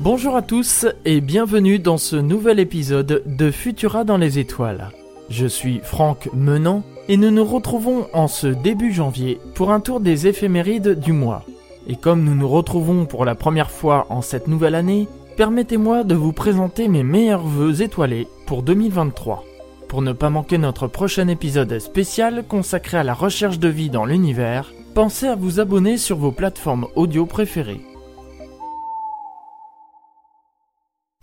Bonjour à tous et bienvenue dans ce nouvel épisode de Futura dans les étoiles. Je suis Franck Menant et nous nous retrouvons en ce début janvier pour un tour des éphémérides du mois. Et comme nous nous retrouvons pour la première fois en cette nouvelle année, permettez-moi de vous présenter mes meilleurs vœux étoilés pour 2023. Pour ne pas manquer notre prochain épisode spécial consacré à la recherche de vie dans l'univers, pensez à vous abonner sur vos plateformes audio préférées.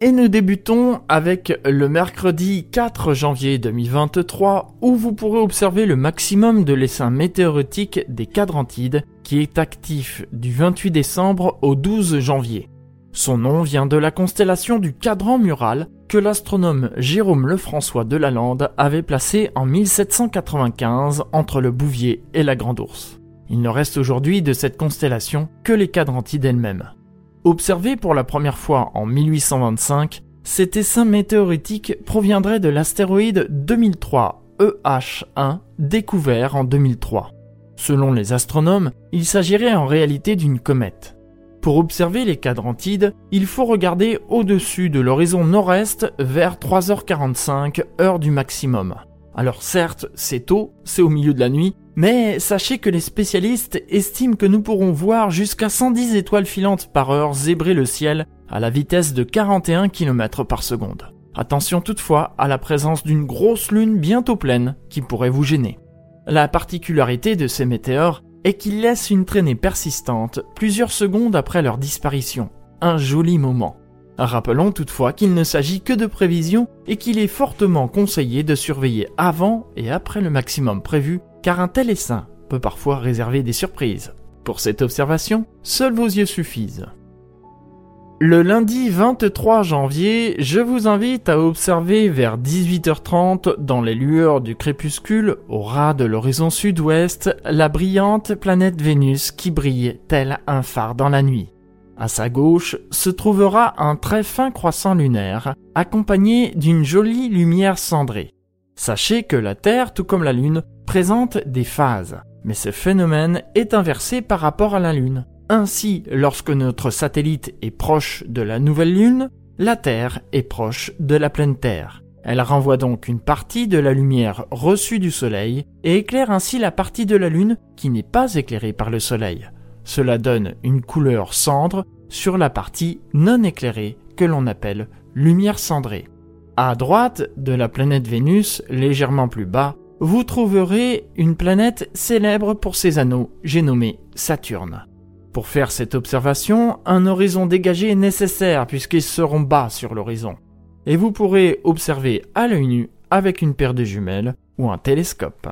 Et nous débutons avec le mercredi 4 janvier 2023 où vous pourrez observer le maximum de l'essaim météoritique des Quadrantides qui est actif du 28 décembre au 12 janvier. Son nom vient de la constellation du cadran mural que l'astronome Jérôme Lefrançois de Lalande avait placé en 1795 entre le Bouvier et la Grande Ourse. Il ne reste aujourd'hui de cette constellation que les Quadrantides elles-mêmes. Observé pour la première fois en 1825, cet essaim météoritique proviendrait de l'astéroïde 2003 EH1 découvert en 2003. Selon les astronomes, il s'agirait en réalité d'une comète. Pour observer les quadrantides, il faut regarder au-dessus de l'horizon nord-est vers 3h45 heure du maximum. Alors certes, c'est tôt, c'est au milieu de la nuit, mais sachez que les spécialistes estiment que nous pourrons voir jusqu'à 110 étoiles filantes par heure zébrer le ciel à la vitesse de 41 km par seconde. Attention toutefois à la présence d'une grosse lune bientôt pleine qui pourrait vous gêner. La particularité de ces météores est qu'ils laissent une traînée persistante plusieurs secondes après leur disparition. Un joli moment. Rappelons toutefois qu'il ne s'agit que de prévisions et qu'il est fortement conseillé de surveiller avant et après le maximum prévu, car un tel essaim peut parfois réserver des surprises. Pour cette observation, seuls vos yeux suffisent. Le lundi 23 janvier, je vous invite à observer vers 18h30 dans les lueurs du crépuscule, au ras de l'horizon sud-ouest, la brillante planète Vénus qui brille tel un phare dans la nuit. À sa gauche se trouvera un très fin croissant lunaire, accompagné d'une jolie lumière cendrée. Sachez que la Terre, tout comme la Lune, présente des phases, mais ce phénomène est inversé par rapport à la Lune. Ainsi, lorsque notre satellite est proche de la nouvelle Lune, la Terre est proche de la pleine Terre. Elle renvoie donc une partie de la lumière reçue du Soleil et éclaire ainsi la partie de la Lune qui n'est pas éclairée par le Soleil. Cela donne une couleur cendre sur la partie non éclairée que l'on appelle lumière cendrée. À droite de la planète Vénus, légèrement plus bas, vous trouverez une planète célèbre pour ses anneaux, j'ai nommé Saturne. Pour faire cette observation, un horizon dégagé est nécessaire puisqu'ils seront bas sur l'horizon. Et vous pourrez observer à l'œil nu avec une paire de jumelles ou un télescope.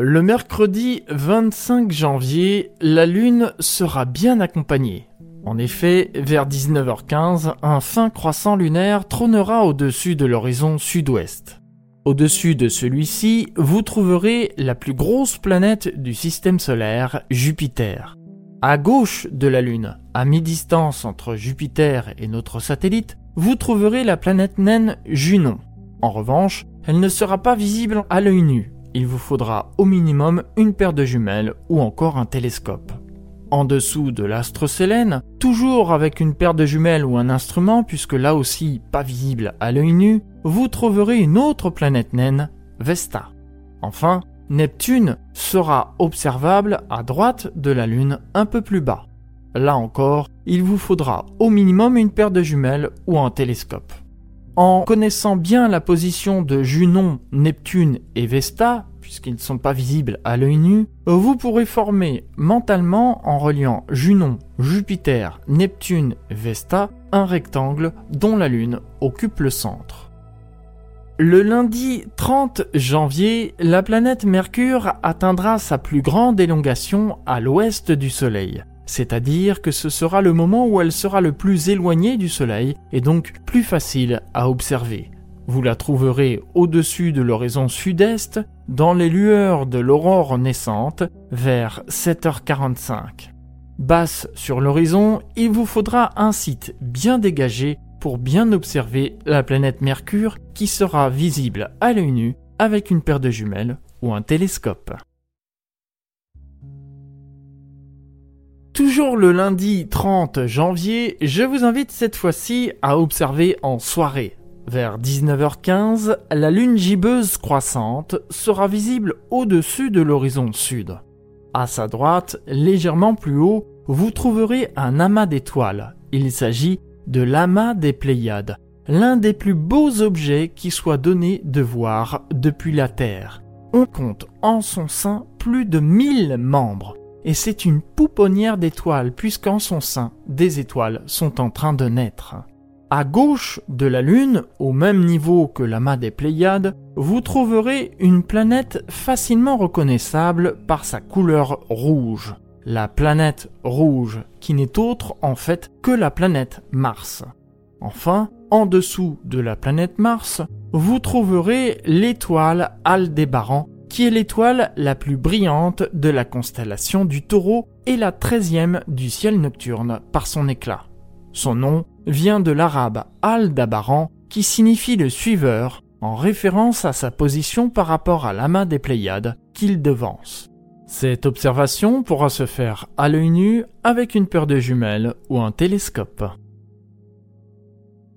Le mercredi 25 janvier, la Lune sera bien accompagnée. En effet, vers 19h15, un fin croissant lunaire trônera au-dessus de l'horizon sud-ouest. Au-dessus de celui-ci, vous trouverez la plus grosse planète du système solaire, Jupiter. À gauche de la Lune, à mi-distance entre Jupiter et notre satellite, vous trouverez la planète naine Junon. En revanche, elle ne sera pas visible à l'œil nu, il vous faudra au minimum une paire de jumelles ou encore un télescope. En dessous de l'astre Sélène, toujours avec une paire de jumelles ou un instrument, puisque là aussi pas visible à l'œil nu, vous trouverez une autre planète naine, Vesta. Enfin, Neptune sera observable à droite de la Lune un peu plus bas. Là encore, il vous faudra au minimum une paire de jumelles ou un télescope. En connaissant bien la position de Junon, Neptune et Vesta, puisqu'ils ne sont pas visibles à l'œil nu, vous pourrez former mentalement, en reliant Junon, Jupiter, Neptune, Vesta, un rectangle dont la Lune occupe le centre. Le lundi 30 janvier, la planète Mercure atteindra sa plus grande élongation à l'ouest du Soleil. c'est-à-dire que ce sera le moment où elle sera le plus éloignée du Soleil et donc plus facile à observer. Vous la trouverez au-dessus de l'horizon sud-est, dans les lueurs de l'aurore naissante, vers 7h45. Basse sur l'horizon, il vous faudra un site bien dégagé pour bien observer la planète Mercure qui sera visible à l'œil nu avec une paire de jumelles ou un télescope. Toujours le lundi 30 janvier, je vous invite cette fois-ci à observer en soirée vers 19h15, la lune gibbeuse croissante sera visible au-dessus de l'horizon sud. À sa droite, légèrement plus haut, vous trouverez un amas d'étoiles. Il s'agit de l'amas des Pléiades, l'un des plus beaux objets qui soit donné de voir depuis la Terre. On compte en son sein plus de 1000 membres, et c'est une pouponnière d'étoiles puisqu'en son sein, des étoiles sont en train de naître. À gauche de la Lune, au même niveau que l'amas des Pléiades, vous trouverez une planète facilement reconnaissable par sa couleur rouge. La planète rouge, qui n'est autre en fait que la planète Mars. Enfin, en dessous de la planète Mars, vous trouverez l'étoile Aldébaran, qui est l'étoile la plus brillante de la constellation du taureau et la treizième du ciel nocturne par son éclat. Son nom vient de l'arabe al-Dabaran qui signifie le suiveur en référence à sa position par rapport à l'amas des Pléiades qu'il devance. Cette observation pourra se faire à l'œil nu avec une paire de jumelles ou un télescope.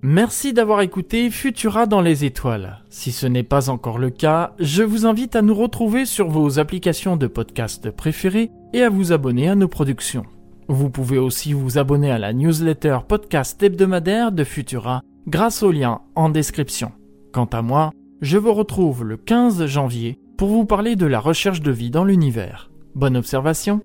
Merci d'avoir écouté Futura dans les étoiles. Si ce n'est pas encore le cas, je vous invite à nous retrouver sur vos applications de podcast préférées et à vous abonner à nos productions. Vous pouvez aussi vous abonner à la newsletter podcast hebdomadaire de Futura grâce au lien en description. Quant à moi, je vous retrouve le 15 janvier pour vous parler de la recherche de vie dans l'univers. Bonne observation